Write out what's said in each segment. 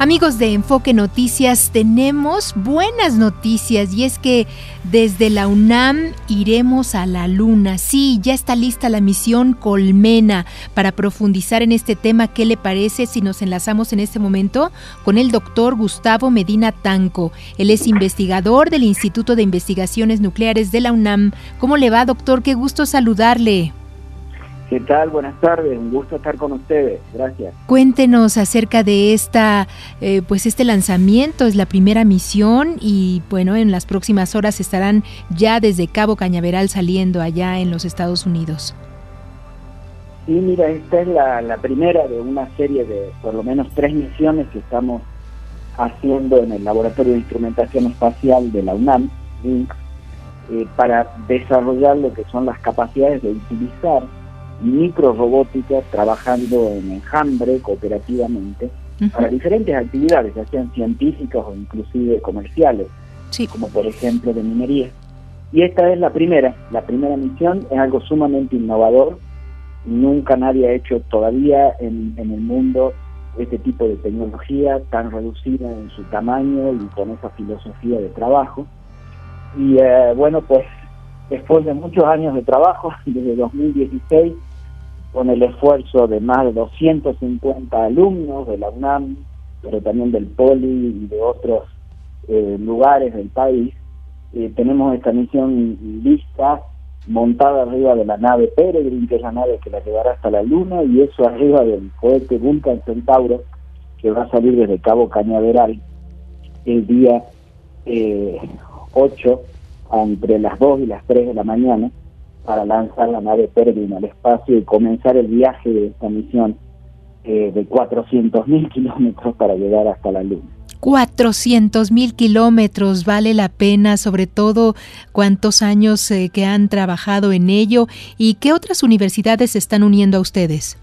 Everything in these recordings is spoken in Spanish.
Amigos de Enfoque Noticias, tenemos buenas noticias y es que desde la UNAM iremos a la Luna. Sí, ya está lista la misión Colmena para profundizar en este tema. ¿Qué le parece si nos enlazamos en este momento con el doctor Gustavo Medina Tanco? Él es investigador del Instituto de Investigaciones Nucleares de la UNAM. ¿Cómo le va, doctor? Qué gusto saludarle. ¿Qué tal? Buenas tardes, un gusto estar con ustedes, gracias. Cuéntenos acerca de esta, eh, pues este lanzamiento, es la primera misión y bueno, en las próximas horas estarán ya desde Cabo Cañaveral saliendo allá en los Estados Unidos. Sí, mira, esta es la, primera de una serie de por lo menos tres misiones que estamos haciendo en el Laboratorio de Instrumentación Espacial de la UNAM, eh, para desarrollar lo que son las capacidades de utilizar microrobótica trabajando en enjambre cooperativamente para diferentes actividades, ya sean científicas o inclusive comerciales, como por ejemplo de minería. Y esta es la primera, la primera misión es algo sumamente innovador, nunca nadie ha hecho todavía en, el mundo este tipo de tecnología tan reducida en su tamaño y con esa filosofía de trabajo. Y eh, bueno, pues después de muchos años de trabajo, desde 2016, con el esfuerzo de más de 250 alumnos de la UNAM, pero también del POLI y de otros eh, lugares del país, eh, tenemos esta misión lista, montada arriba de la nave Peregrine, que es la nave que la llevará hasta la Luna, y eso arriba del cohete Vulcan Centauro, que va a salir desde Cabo Cañaveral el día eh, 8, entre las 2 y las 3 de la mañana, para lanzar la nave Peregrine al espacio y comenzar el viaje de esta misión eh, de 400.000 kilómetros para llegar hasta la Luna. 400 mil kilómetros, vale la pena, sobre todo cuántos años eh, que han trabajado en ello y qué otras universidades se están uniendo a ustedes.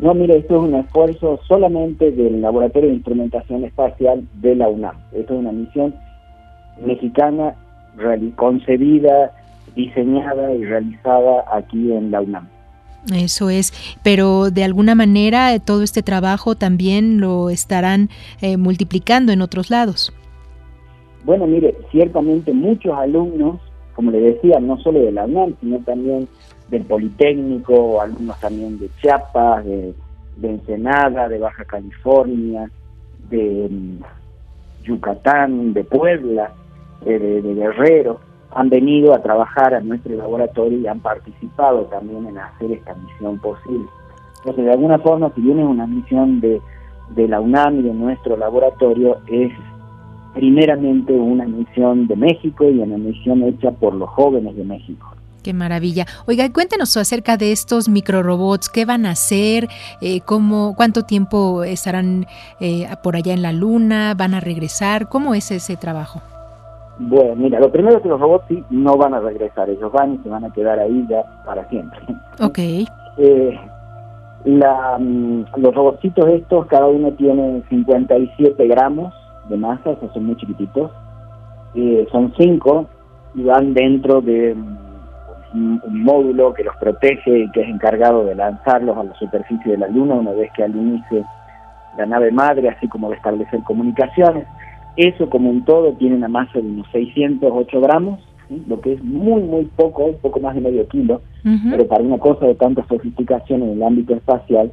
No, mire, esto es un esfuerzo solamente del Laboratorio de Instrumentación Espacial de la UNAM. Esto es una misión mexicana concebida diseñada y realizada aquí en la UNAM. Eso es, pero de alguna manera eh, todo este trabajo también lo estarán eh, multiplicando en otros lados. Bueno, mire, ciertamente muchos alumnos, como le decía, no solo de la UNAM, sino también del Politécnico, alumnos también de Chiapas, de, Ensenada, de Baja California, de mm, Yucatán, de Puebla, eh, de Guerrero, han venido a trabajar a nuestro laboratorio y han participado también en hacer esta misión posible. Entonces, de alguna forma, si bien es una misión de, de la UNAM y de nuestro laboratorio, es primeramente una misión de México y una misión hecha por los jóvenes de México. Qué maravilla. Oiga, cuéntenos acerca de estos microrobots, qué van a hacer, eh, cómo, cuánto tiempo estarán eh, por allá en la luna, van a regresar, cómo es ese trabajo. Bueno, mira, lo primero es que los robots sí no van a regresar, ellos van y se van a quedar ahí ya para siempre. Ok. Eh, la, mm, los robotcitos estos, cada uno tiene 57 gramos de masa, son muy chiquititos. Eh, son cinco y van dentro de mm, un, módulo que los protege y que es encargado de lanzarlos a la superficie de la Luna una vez que alunice la nave madre, así como de establecer comunicaciones. Eso como un todo tiene una masa de unos 608 gramos, lo que es muy, muy poco, un poco más de medio kilo, pero para una cosa de tanta sofisticación en el ámbito espacial,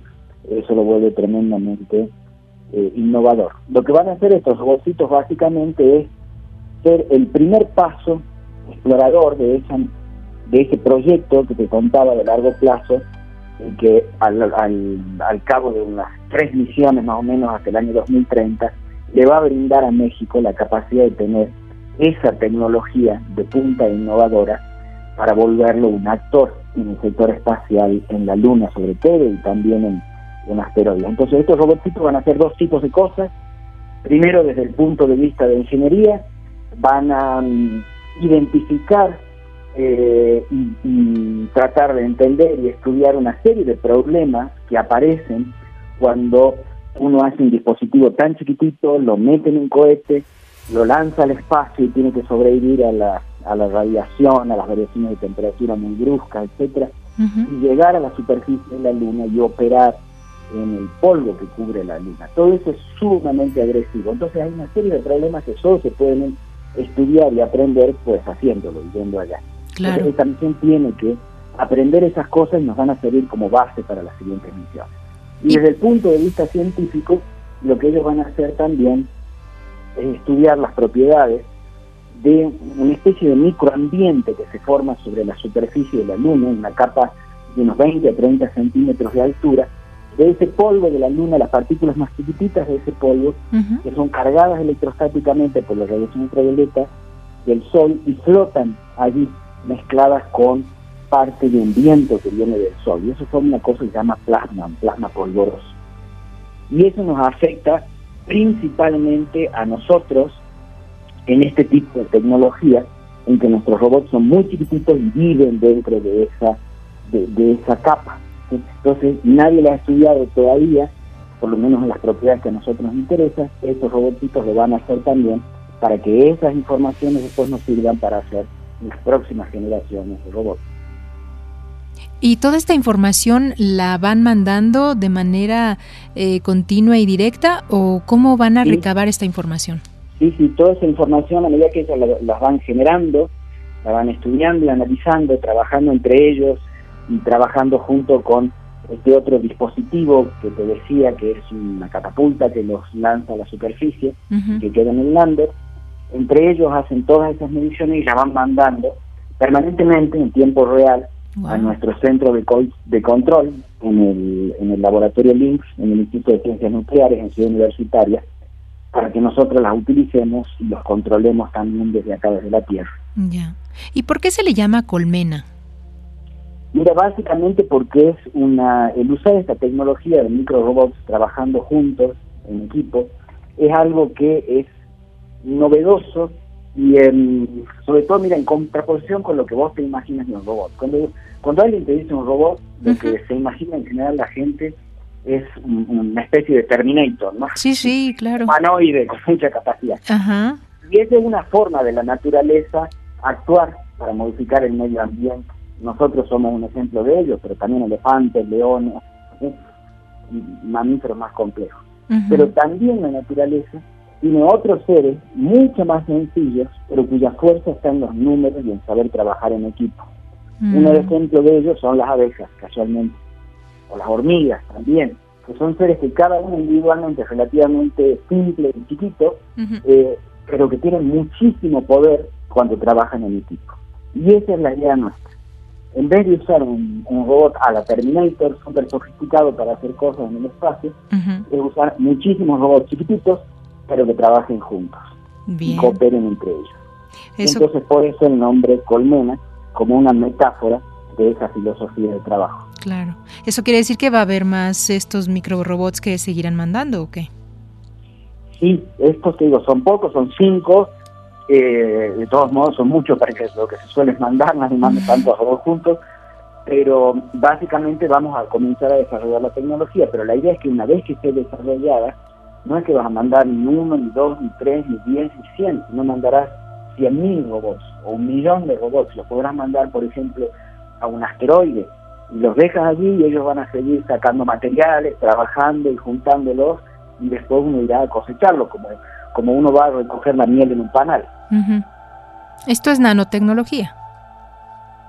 eso lo vuelve tremendamente eh, innovador. Lo que van a hacer estos robotcitos básicamente es ser el primer paso explorador de, esa, de ese proyecto que te contaba de largo plazo, que al, al, al cabo de unas tres misiones más o menos hasta el año 2030, le va a brindar a México la capacidad de tener esa tecnología de punta innovadora para volverlo un actor en el sector espacial, en la Luna sobre todo y también en, en asteroides. Entonces estos robotitos van a hacer dos tipos de cosas. Primero, desde el punto de vista de ingeniería, van a mm, identificar eh, y, y, tratar de entender y estudiar una serie de problemas que aparecen cuando uno hace un dispositivo tan chiquitito, lo mete en un cohete, lo lanza al espacio y tiene que sobrevivir a la, a la radiación, a las variaciones de temperatura muy bruscas, etcétera, y llegar a la superficie de la Luna y operar en el polvo que cubre la luna. Todo eso es sumamente agresivo. Entonces hay una serie de problemas que solo se pueden estudiar y aprender pues haciéndolo y yendo allá. Claro. Entonces, esta misión tiene que aprender esas cosas y nos van a servir como base para las siguientes misiones. Y desde el punto de vista científico, lo que ellos van a hacer también es estudiar las propiedades de una especie de microambiente que se forma sobre la superficie de la Luna, una capa de unos 20 a 30 centímetros de altura, de ese polvo de la Luna, las partículas más chiquititas de ese polvo, que son cargadas electrostáticamente por la radiación ultravioleta del Sol y flotan allí mezcladas con parte de un viento que viene del Sol. Y eso forma una cosa que se llama plasma, plasma polvoroso. Y eso nos afecta principalmente a nosotros en este tipo de tecnología, en que nuestros robots son muy chiquititos y viven dentro de esa, de, esa capa. Entonces, nadie la ha estudiado todavía, por lo menos en las propiedades que a nosotros nos interesan, estos robotitos lo van a hacer también para que esas informaciones después nos sirvan para hacer las próximas generaciones de robots. ¿Y toda esta información la van mandando de manera eh, continua y directa o cómo van a recabar esta información? Sí, sí, toda esa información a medida que ellos la, van generando, la van estudiando y analizando, trabajando entre ellos y trabajando junto con este otro dispositivo que te decía que es una catapulta que los lanza a la superficie, que queda en el lander. Entre ellos hacen todas esas mediciones y la van mandando permanentemente en tiempo real a nuestro centro de, de control en el, en el laboratorio LINX, en el Instituto de Ciencias Nucleares en Ciudad Universitaria, para que nosotros las utilicemos y los controlemos también desde acá, desde la Tierra. Ya. ¿Y por qué se le llama colmena? Mira, básicamente porque es una, el usar esta tecnología de microrobots trabajando juntos en equipo es algo que es novedoso y sobre todo, mira, en contraposición con lo que vos te imaginas de un robot. Cuando, cuando alguien te dice un robot, lo que se imagina en general la gente es una especie de Terminator, ¿no? Sí, sí, claro. Humanoide, con mucha capacidad. Ajá. Y esa es una forma de la naturaleza actuar para modificar el medio ambiente. Nosotros somos un ejemplo de ello, pero también elefantes, leones, mamíferos más complejos. Pero también la naturaleza tiene otros seres mucho más sencillos, pero cuya fuerza está en los números y en saber trabajar en equipo. Un mm. ejemplo de ellos son las abejas, casualmente o las hormigas también, que son seres que cada uno individualmente es relativamente simple y chiquito, eh, pero que tienen muchísimo poder cuando trabajan en equipo. Y esa es la idea nuestra. En vez de usar un, robot a la Terminator súper sofisticado para hacer cosas en el espacio, es usar muchísimos robots chiquititos, pero que trabajen juntos y cooperen entre ellos. Entonces, por eso el nombre Colmena, como una metáfora de esa filosofía de trabajo. Claro. ¿Eso quiere decir que va a haber más estos microrobots que seguirán mandando o qué? Sí, estos te digo, son pocos, son cinco. Eh, de todos modos, son muchos para que lo que se suele mandar, nadie manda tantos robots juntos. Pero básicamente vamos a comenzar a desarrollar la tecnología. Pero la idea es que una vez que esté desarrollada, no es que vas a mandar ni uno, ni dos, ni tres, ni diez, ni cien, sino mandarás cien mil robots o un millón de robots. Los podrás mandar, por ejemplo, a un asteroide y los dejas allí y ellos van a seguir sacando materiales, trabajando y juntándolos y después uno irá a cosecharlo como, como uno va a recoger la miel en un panal. ¿Esto es nanotecnología?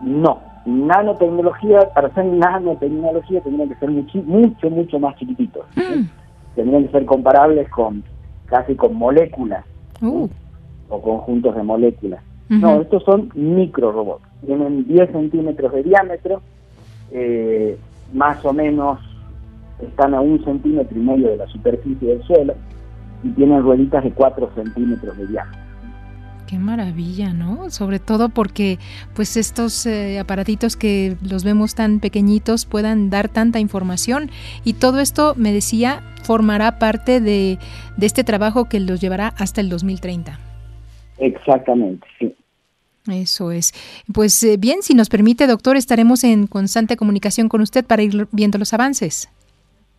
No, nanotecnología, para ser nanotecnología tendría que ser mucho, mucho, mucho más chiquititos. Mm. Tendrían que ser comparables con casi con moléculas uh. o conjuntos de moléculas. No, estos son micro robots. Tienen 10 centímetros de diámetro, eh, más o menos están a un centímetro y medio de la superficie del suelo y tienen rueditas de 4 centímetros de diámetro. Qué maravilla, ¿no? Sobre todo porque pues estos eh, aparatitos que los vemos tan pequeñitos puedan dar tanta información y todo esto, me decía, formará parte de, de este trabajo que los llevará hasta el 2030. Exactamente, sí. Eso es. Pues eh, bien, si nos permite, doctor, estaremos en constante comunicación con usted para ir viendo los avances.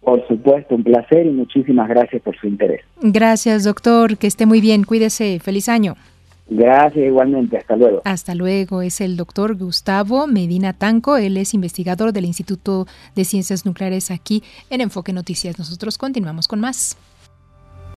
Por supuesto, un placer y muchísimas gracias por su interés. Gracias, doctor. Que esté muy bien. Cuídese. Feliz año. Gracias igualmente, hasta luego. Hasta luego, es el doctor Gustavo Medina Tanco, él es investigador del Instituto de Ciencias Nucleares aquí en Enfoque Noticias. Nosotros continuamos con más.